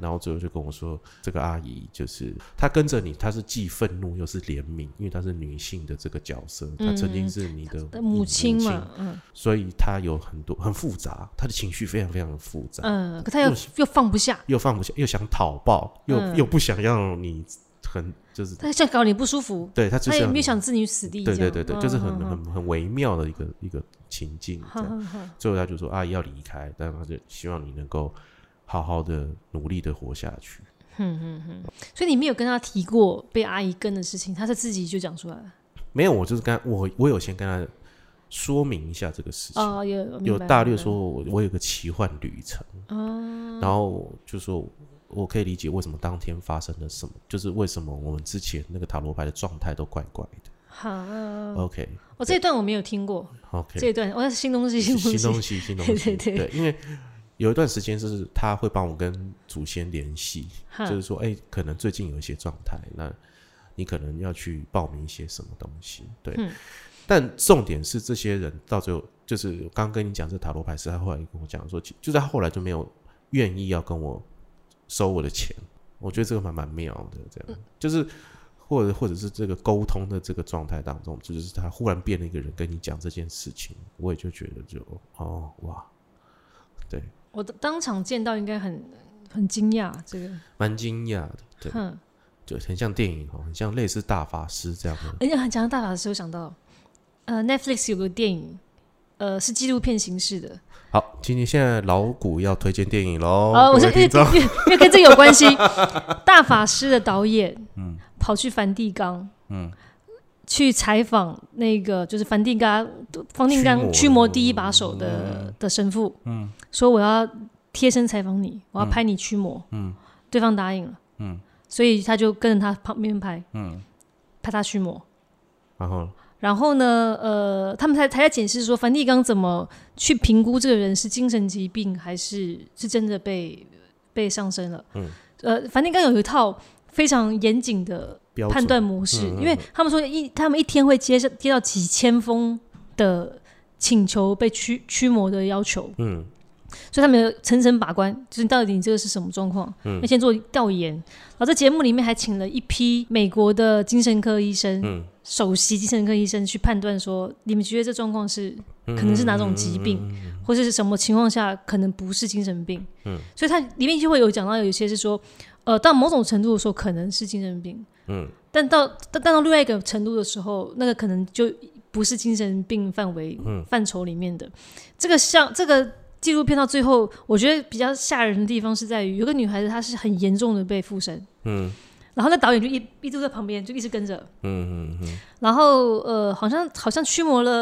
然后最后就跟我说，这个阿姨就是她跟着你，她是既愤怒又是怜悯，因为她是女性的这个角色，她曾经是你的的母亲嘛，嗯。所以她有很多很复杂，她的情绪非常非常的复杂，嗯，可她又又又放不下，又放不下，又想讨报，又、嗯。又不想要你很就是她想搞你不舒服，对她就他也是没有想置你于死地，对对对对，就是很嗯。很很微妙的一个一个情境这样。最后他就说阿姨要离开，但他就希望你能够好好的努力的活下去。哼哼哼，所以你没有跟他提过被阿姨跟的事情，他是自己就讲出来了。没有，我就是跟我我有先跟他说明一下这个事情，哦，有有大略说我我有个奇幻旅程，哦，然后就说我可以理解为什么当天发生了什么，就是为什么我们之前那个塔罗牌的状态都怪怪的。好，OK 我这一段我没有听过，OK，这一段我在新东西，新东西，新东西，新东 对西，对。对因为有一段时间是他会帮我跟祖先联系，就是说，哎、可能最近有一些状态，那你可能要去报名一些什么东西，对。嗯。但重点是，这些人到最后，就是我刚刚跟你讲这塔罗牌师，他后来跟我讲说，就是他后来就没有愿意要跟我收我的钱，我觉得这个蛮蛮妙的，这样、就是或者或者是这个沟通的这个状态当中，就是他忽然变了一个人跟你讲这件事情，我也就觉得就哦哇，对，我当场见到应该很很惊讶，这个，蛮惊讶的，对。哼，就很像电影哦，很像类似大法师这样的。哎呀，讲到大法师，我想到，呃，Netflix 有个电影，呃，是纪录片形式的，好，今天现在老谷要推荐电影喽。呃，我各是因为因为跟这个有关系，大法师的导演，嗯，跑去梵蒂冈，嗯，去采访那个就是梵蒂冈梵蒂冈驱魔第一把手的的神父，嗯，说我要贴身采访你，我要拍你驱魔，嗯，对方答应了，嗯，所以他就跟着他旁边拍，嗯，拍他驱魔，然后？然后呢，呃，他们才才在解释说，梵蒂冈怎么去评估这个人是精神疾病还是是真的被被上身了。嗯，呃，梵蒂冈有一套非常严谨的判断模式，嗯嗯因为他们说一他们一天会接接到几千封的请求被驱驱魔的要求，嗯。所以他们层层把关，就是到底你这个是什么状况，嗯。要先做调研。然后在节目里面还请了一批美国的精神科医生，嗯。首席精神科医生去判断说，你们觉得这状况是可能是哪种疾病，或者是什么情况下可能不是精神病。嗯，所以它里面就会有讲到有一些是说，呃，到某种程度的时候可能是精神病，嗯。但到但但到另外一个程度的时候，那个可能就不是精神病范围嗯。范畴里面的。这个像这个纪录片到最后，我觉得比较吓人的地方是在于，有个女孩子她是很严重的被附身，嗯。然后那导演就一一直在旁边就一直跟着，嗯嗯嗯。然后呃，好像好像驱魔了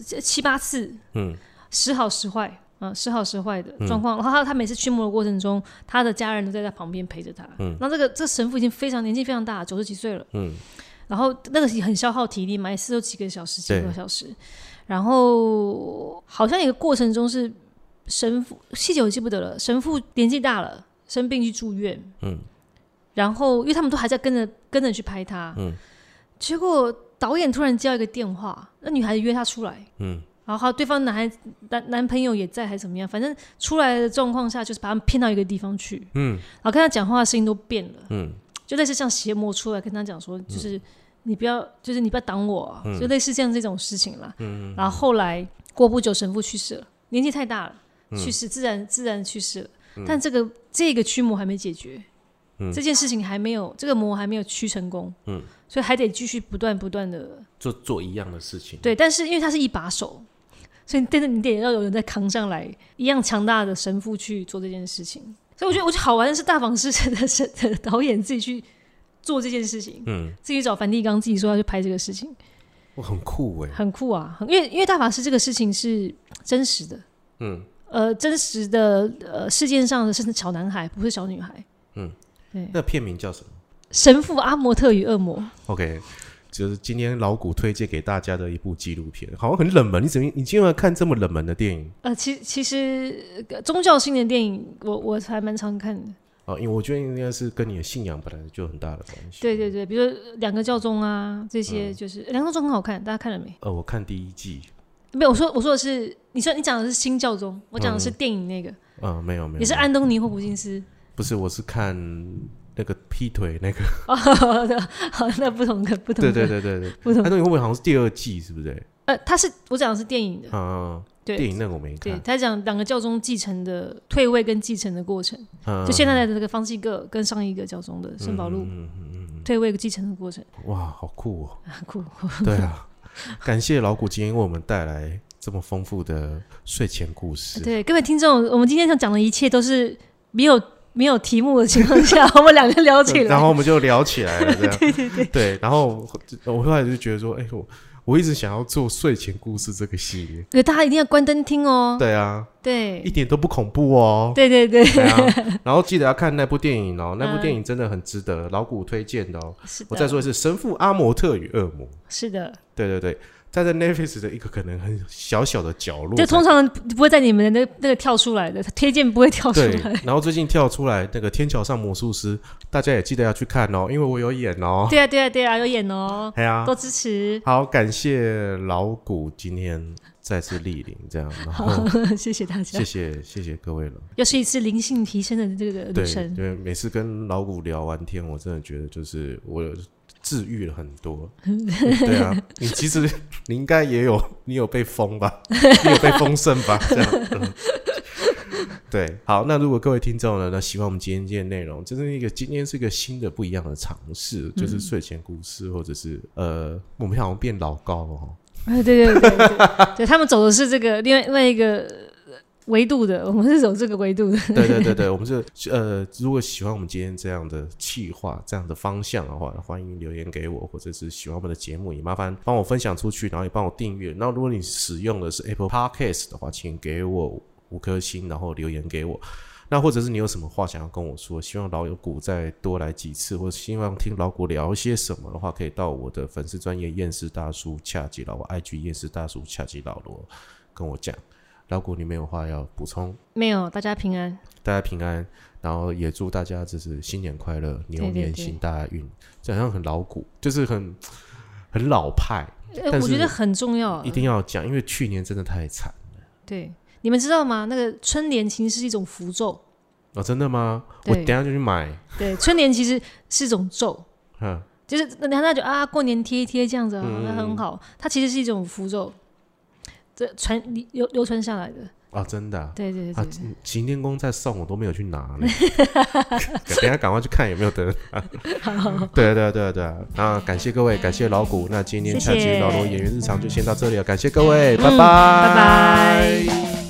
呃七八次，嗯。时好时坏，嗯、时好时坏的状况。然后他他每次驱魔的过程中，他的家人都在他旁边陪着他。嗯那这个这个神父已经非常年纪非常大，九十几岁了。嗯然后那个也很消耗体力嘛，一次都几个小时、几个小时。然后好像一个过程中是神父细节我记不得了，神父年纪大了，生病去住院。嗯然后因为他们都还在跟着跟着去拍他，嗯结果导演突然接到一个电话，那女孩子约他出来，嗯然后对方男孩男男朋友也在还是怎么样，反正出来的状况下就是把他们骗到一个地方去，嗯。然后跟他讲话的声音都变了，嗯。就类似像邪魔出来跟他讲说，就是你不要，就是你不要挡我、啊，嗯。就类似这样这种事情啦。然后后来过不久，神父去世了，年纪太大了，嗯。去世自然自然去世了。但这个这个驱魔还没解决，这件事情还没有，这个魔还没有驱成功，嗯。所以还得继续不断不断的做做一样的事情。对。但是因为他是一把手，所以但是你得要有人在扛上来，一样强大的神父去做这件事情。所以我觉得，我觉得好玩的是大房师的的导演自己去做这件事情，嗯，自己找梵蒂冈，自己说要去拍这个事情，我，很酷哎。很酷啊！因为因为大法师这个事情是真实的，嗯呃，真实的呃世界上的是小男孩，不是小女孩。嗯，对，那片名叫什么神父阿摩特与恶魔，？OK，就是今天老谷推荐给大家的一部纪录片，好像很冷门。你怎么你竟然看这么冷门的电影？呃，其其实呃宗教性的电影，我我还蛮常看的。哦，因为我觉得应该是跟你的信仰本来就有很大的关系。对对对，比如说两个教宗啊，这嗯些就是、两个教宗很好看，大家看了没？呃，我看第一季，没有，我说我说的是，你说你讲的是新教宗，我讲的是电影那个，嗯，没有没有，也是安东尼·霍普金斯。不是，我是看那个劈腿那个，哦，好，那不同的不同对的，对对对对，不同安东西会不会好像是第二季，是不是？呃，他是我讲的是电影的，嗯，对。电影那个我没看，对他讲两个教宗继承的退位跟继承的过程，嗯就现在的这个方济各跟上一个教宗的圣保禄嗯嗯嗯退位继承的过程，嗯，哇，好酷哦！很酷。对啊，感谢老古今天为我们带来这么丰富的睡前故事。对，各位听众，我们今天想讲的一切都是没有没有题目的情况下，我们两个聊起来。然后我们就聊起来了，这样 对对对对。然后我后来就觉得说，哎、我我一直想要做睡前故事这个系列。对，大家一定要关灯听哦。对啊，对一点都不恐怖哦。对对对，对啊，然后记得要看那部电影哦，那部嗯电影真的很值得老古推荐的哦。是的。我再说一次，《神父阿摩特与恶魔》。是的，对对对，在在 Netflix 的一个可能很小小的角落，就通常不会在你们的那那个跳出来的，推荐不会跳出来。，然后最近跳出来那个《天桥上魔术师》，大家也记得要去看哦，因为我有演哦。对啊对啊对啊，有演哦，哎呀多，支持。好，感谢老谷今天再次莅临，这样，然后 谢谢大家谢，谢谢谢各位了。又是一次灵性提升的这个旅程。对，每次跟老谷聊完天，我真的觉得就是我治愈了很多。对啊，你其实 你应该也有，你有被封吧？你有被封圣吧？这样。嗯对，好，那如果各位听众呢，那喜欢我们今天这些内容，就是一个今天是一个新的不一样的尝试，就是睡前故事，或者是呃，我们好像变老高了哦。哎，对对对对，对他们走的是这个另外另外一个维度的，我们是走这个维度的。对对对对，我们是呃，如果喜欢我们今天这样的气划、这样的方向的话，欢迎留言给我，或者是喜欢我们的节目，也麻烦帮我分享出去，然后也帮我订阅。那如果你使用的是 Apple Podcast 的话，请给我五颗星，然后留言给我。那或者是你有什么话想要跟我说，希望老有股再多来几次，或者希望听老股聊些什么的话，可以到我的粉丝专业验世大叔恰吉老我 IG 验世大叔恰吉老罗跟我讲。老谷，你没有话要补充？没有，大家平安。大家平安，然后也祝大家就是新年快乐，牛年行大运。这好像很老古，就是很很老派，呃但我觉得很重要，一定要讲，因为去年真的太惨对。你们知道吗？那个春联其实是一种符咒，哦，真的吗？我等下就去买，对，春联其实是一种咒，哼，就是那那就啊，过年贴一贴这样子啊，嗯那很好。它其实是一种符咒，这传流流传下来的。啊，真的啊。啊对对对，对，行天宫在送，我都没有去拿呢。等下赶快去看有没有得拿。对啊对啊对啊对啊！那感谢各位，感谢老谷。那今天谢谢下期老罗演员日常就先到这里了，感谢各位，拜拜，嗯拜拜。